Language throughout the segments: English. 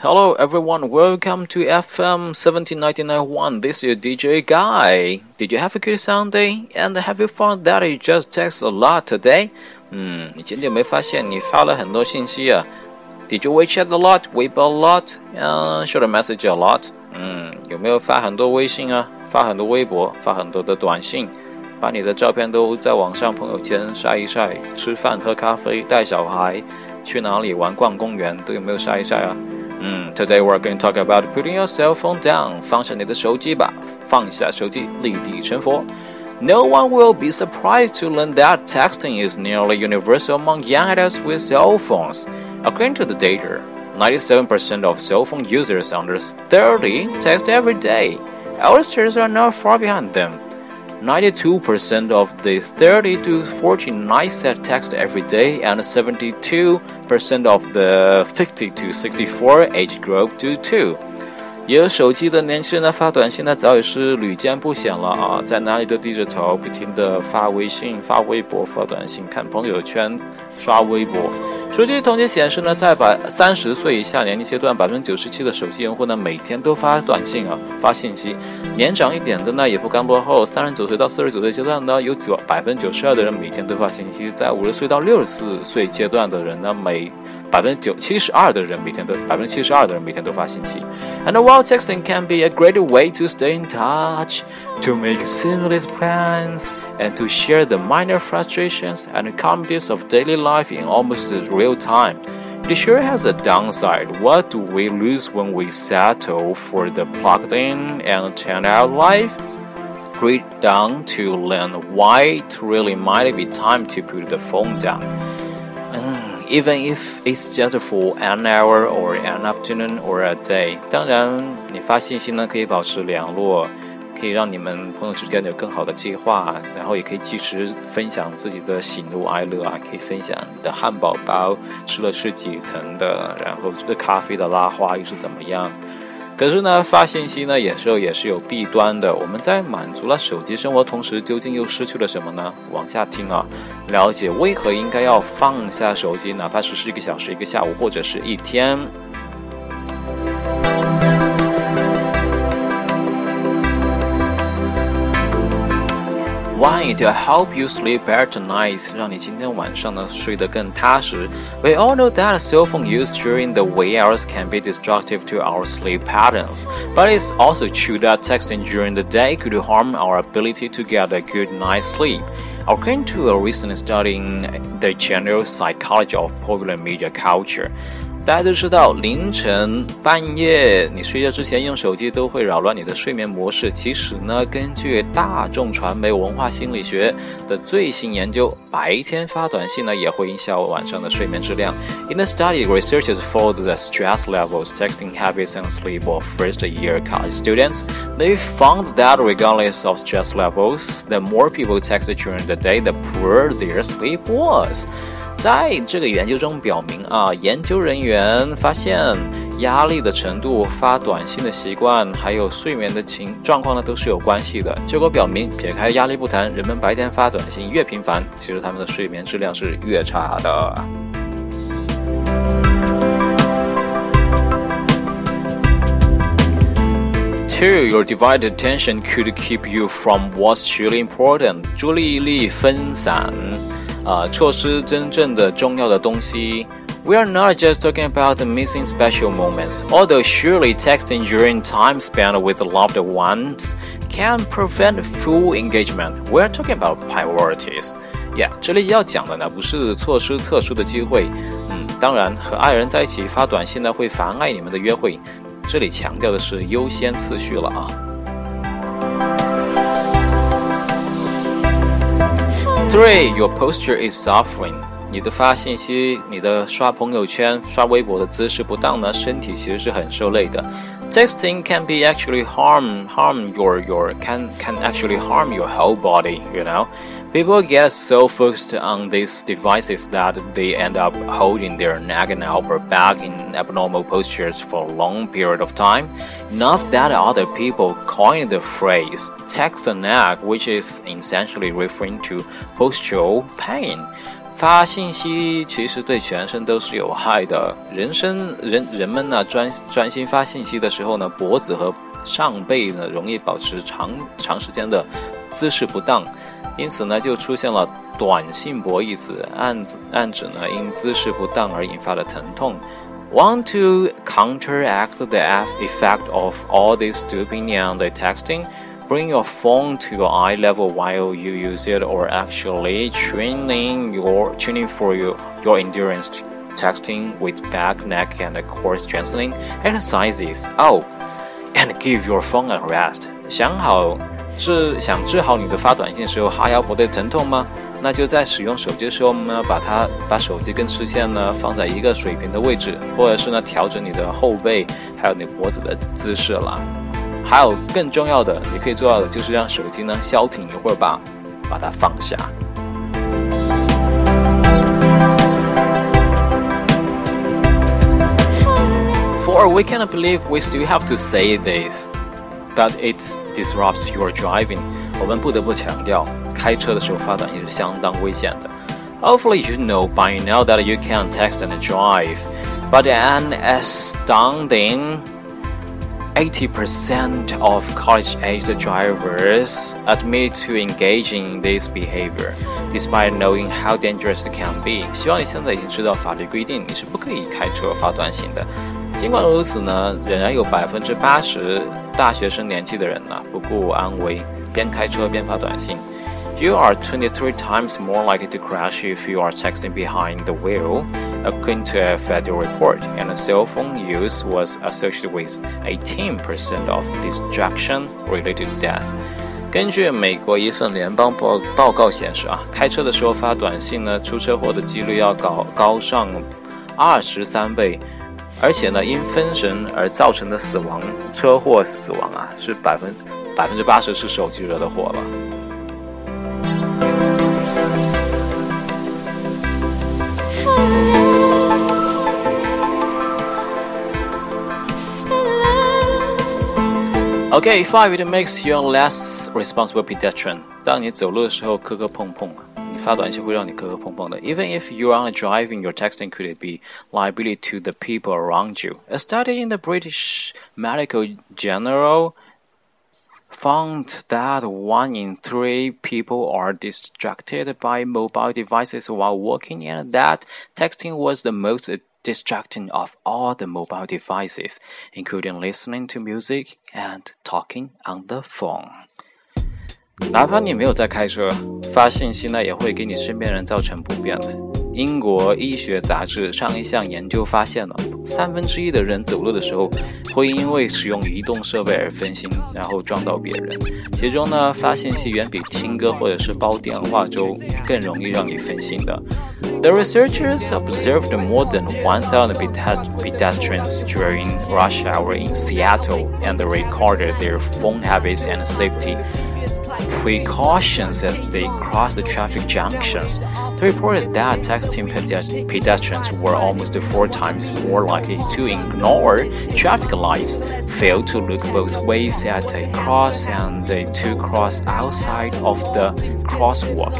Hello everyone, welcome to FM 17991. This is DJ Guy. Did you have a good Sunday? And have you found that you just text a lot today? 嗯，你今天有没有发现你发了很多信息啊？Did you WeChat a lot, Weibo a lot, and shoot a message a lot? 嗯，有没有发很多微信啊？发很多微博，发很多的短信，把你的照片都在网上朋友圈晒一晒。吃饭、喝咖啡、带小孩，去哪里玩、逛公园，都有没有晒一晒啊？ 嗯，Today we're going to talk about putting your cell phone down，放下你的手机吧，放下手机，立地成佛。No one will be surprised to learn that texting is nearly universal among young adults with cell phones. According to the data, 97% of cell phone users under 30 text every day. Oldsters are not far behind them. 92% of the 30 to 49 set text every day, and 72% of the 50 to 64 age group do too. 有手机的年轻人呢，发短信呢，早已是屡见不鲜了啊！在哪里都低着头，不停的发微信、发微博、发短信、看朋友圈、刷微博。 数据统计显示呢，在百三十岁以下年龄阶段，百分之九十七的手机用户呢，每天都发短信啊，发信息。年长一点的呢，也不甘落后，三十九岁到四十九岁阶段呢，有九百分之九十二的人每天都发信息。在五十岁到六十四岁阶段的人呢，每百分之九七十二的人每天都百分之七十二的人每天都发信息。And while texting can be a great way to stay in touch, to make seamless plans. and to share the minor frustrations and calamities of daily life in almost real time. It sure has a downside. What do we lose when we settle for the plugged in and turned out life? Read down to learn why it really might be time to put the phone down. Even if it's just for an hour or an afternoon or a day. 当然，你发信息呢可以保持联络。可以让你们朋友之间有更好的计划，然后也可以及时分享自己的喜怒哀乐啊，可以分享你的汉堡包吃了是几层的，然后这个咖啡的拉花又是怎么样？可是呢，发信息呢，有时候也是有弊端的。我们在满足了手机生活同时，究竟又失去了什么呢？往下听啊，了解为何应该要放下手机，哪怕只是一个小时、一个下午或者是一天。Why to help you sleep better tonight，让你今天晚上呢睡得更踏实。We all know that cell phone use during the wee hours can be destructive to our sleep patterns, but it's also true that texting during the day could harm our ability to get a good night's sleep. According to a recent study in the general psychology of popular media culture. 大家都知道，凌晨半夜你睡觉之前用手机都会扰乱你的睡眠模式。其实呢，根据大众传媒文化心理学的最新研究，白天发短信呢也会影响晚上的睡眠质量。In the study, researchers followed the stress levels, texting habits, and sleep of first-year college students. They found that regardless of stress levels, the more people texted during the day, the poorer their sleep was. 在这个研究中表明啊，研究人员发现压力的程度、发短信的习惯，还有睡眠的情状况呢，都是有关系的。结果表明，撇开压力不谈，人们白天发短信越频繁，其实他们的睡眠质量是越差的。Two, your divided attention could keep you from what's truly important. 注意力分散。啊，错失真正的重要的东西。We are not just talking about the missing special moments, although surely texting during time spent with loved ones can prevent full engagement. We are talking about priorities. Yeah，这里要讲的呢，不是错失特殊的机会。嗯，当然，和爱人在一起发短信呢，会妨碍你们的约会。这里强调的是优先次序了啊。 Three, your posture is suffering. 你的发信息、你的刷朋友圈、刷微博的姿势不当呢，身体其实是很受累的。Texting can be actually harm harm your your can can actually harm your whole body. You know. People get so focused on these devices that they end up holding their neck and upper back in abnormal postures for a long period of time. Enough that other people coined the phrase text the neck, which is essentially referring to postural pain. 发信息其实对全身都是有害的。人生人人们呢专专心发信息的时候呢，脖子和上背呢容易保持长长时间的 姿势不当，因此呢就出现了短信脖一词，暗暗指呢因姿势不当而引发的疼痛。Want to counteract the effect of all this stooping and the texting? Bring your phone to your eye level while you use it, or actually training your tuning for your, your endurance texting with back, neck, and core strengthening exercises. Oh, and give your phone a rest. 想好 治想治好你的发短信时候哈腰脖的疼痛吗？那就在使用手机的时候呢，把它把手机跟视线呢放在一个水平的位置，或者是呢调整你的后背还有你脖子的姿势了。还有更重要的，你可以做到的就是让手机呢消停一会儿吧，把它放下。For we cannot believe we still have to say this, but it's. disrupts your driving. 我们不得不强调，开车的时候发短信是相当危险的。Hopefully you know by now that you can text and drive, but an astounding 80% of college-aged drivers admit to engaging in this behavior, despite knowing how dangerous it can be. 希望你现在已经知道法律规定你是不可以开车发短信的。 尽管如此呢，仍然有百分之八十大学生年纪的人呢不顾安危，边开车边发短信。You are 23 times more likely to crash if you are texting behind the wheel, according to a federal report, and cell phone use was associated with 18% of distraction-related death. 根据美国一份联邦报报告显示啊，开车的时候发短信呢，出车祸的几率要高高上二十三倍，而且呢，因分神而造成的死亡车祸死亡啊，是百分百分之八十是手机惹的祸了。Okay, five it makes you less responsible pedestrian. 当你走路的时候磕磕碰碰，发短信会让你磕磕碰碰的。Even if you're only driving, your texting could be liability to the people around you. A study in the British Medical Journal found that one in three people are distracted by mobile devices while working, and that texting was the most distracting of all the mobile devices, including listening to music and talking on the phone. 哪怕你没有在开车，发信息呢也会给你身边人造成不便的。英国医学杂志上一项研究发现了，三分之一的人走路的时候会因为使用移动设备而分心，然后撞到别人。其中呢，发信息远比听歌或者是煲电话粥更容易让你分心的。The researchers observed more than 1,000 pedestrians during rush hour in Seattle and recorded their phone habits and safety precautions as they cross the traffic junctions. They reported that texting pedestrians were almost four times more likely to ignore traffic lights, fail to look both ways at a cross, and to cross outside of the crosswalk.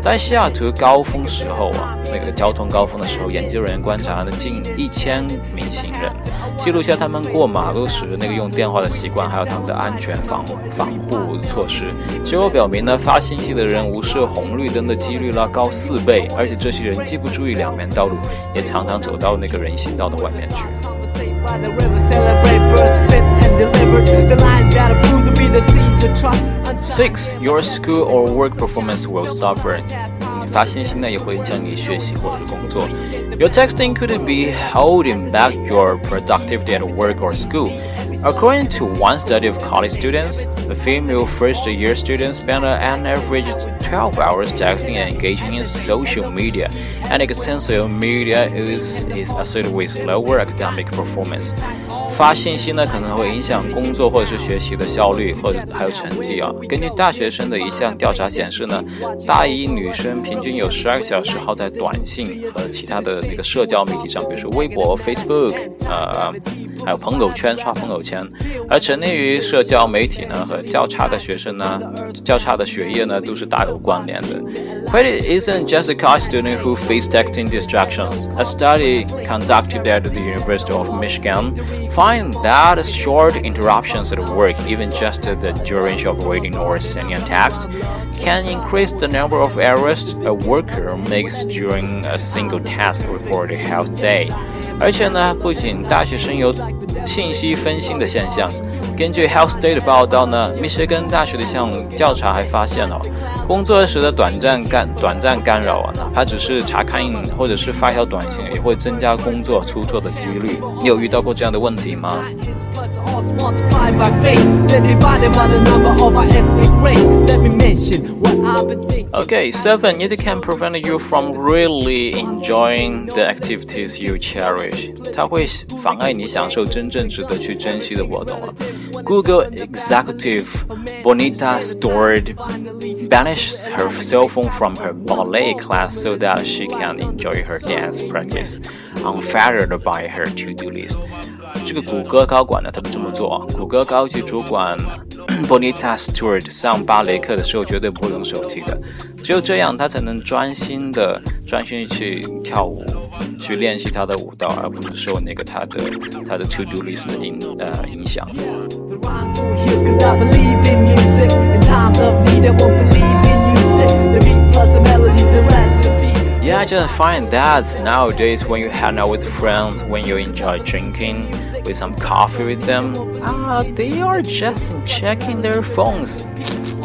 在西雅图高峰时候啊， 那个交通高峰的时候，研究人员观察了近一千名行人，记录下他们过马路时那个用电话的习惯，还有他们的安全防防护措施。结果表明呢，发信息的人无视红绿灯的几率呢高四倍，而且这些人既不注意两边道路，也常常走到那个人行道的外面去。Six, your school or work performance will suffer. 你发信息呢也会影响你学习或者是工作。Your texting could be holding back your productivity at work or school. According to one study of college students, the female first year students spend an average 12 hours texting and engaging in social media, and extensive media use is associated with lower academic performance. 发信息呢可能会影响工作或者是学习的效率，或者还有成绩啊。根据大学生的一项调查显示呢，大一女生平均有十二个小时耗在短信和其他的那个社交媒体上，比如说微博、Facebook，呃，还有朋友圈刷朋友圈。而沉溺于社交媒体呢和较差的学生呢，较差的学业呢都是大有关联的。Quite isn't just a college student who face texting distractions. A study conducted at the University of Michigan find that short interruptions at work, even just the duration of reading or sending a text, can increase the number of errors a worker makes during a single task report HealthDay。而且呢，不仅大学生有信息分心的现象。根据 Health Day 的报道呢，密歇根大学的一项调查还发现哦，工作时的短暂干短暂干扰啊，哪怕只是查看或者是发条短信，也会增加工作出错的几率。你有遇到过这样的问题吗 Okay, seven, it can prevent you from really enjoying the activities you cherish. 它会妨碍你享受真正值得去珍惜的活动了。Google executive Bonita Stewart banishes her cell phone from her ballet class so that she can enjoy her dance practice, unfettered by her to-do list. 这个谷歌高管呢，他这么做。谷歌高级主管 Bonita Stewart 上芭蕾课的时候绝对不会用手机的，只有这样他才能专心的专心去跳舞，去练习他的舞蹈，而不是受那个他的他的 to do list 的影呃影响。I just find that nowadays when you hang out with friends, when you enjoy drinking with some coffee with them, ah, they are just checking their phones.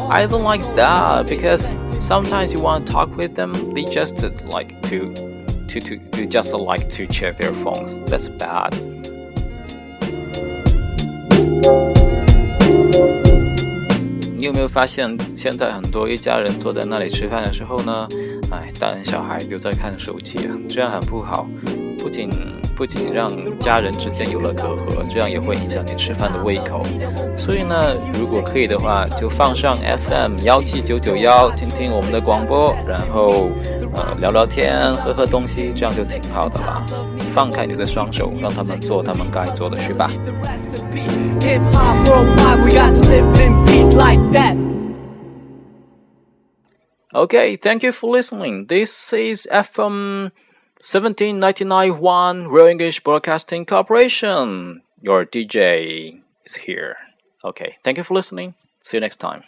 I don't like that because sometimes you want to talk with them, they just like to, to, to, they just like to check their phones. That's bad. 你有没有发现，现在很多一家人坐在那里吃饭的时候呢？ 哎，大人小孩都在看手机啊，这样很不好。不仅不仅让家人之间有了隔阂，这样也会影响你吃饭的胃口。所以呢，如果可以的话，就放上 FM 幺七九九幺，听听我们的广播，然后呃聊聊天，喝喝东西，这样就挺好的啦。放开你的双手，让他们做他们该做的去吧。Okay, thank you for listening. This is FM 17991 Real English Broadcasting Corporation. Your DJ is here. Okay, thank you for listening. See you next time.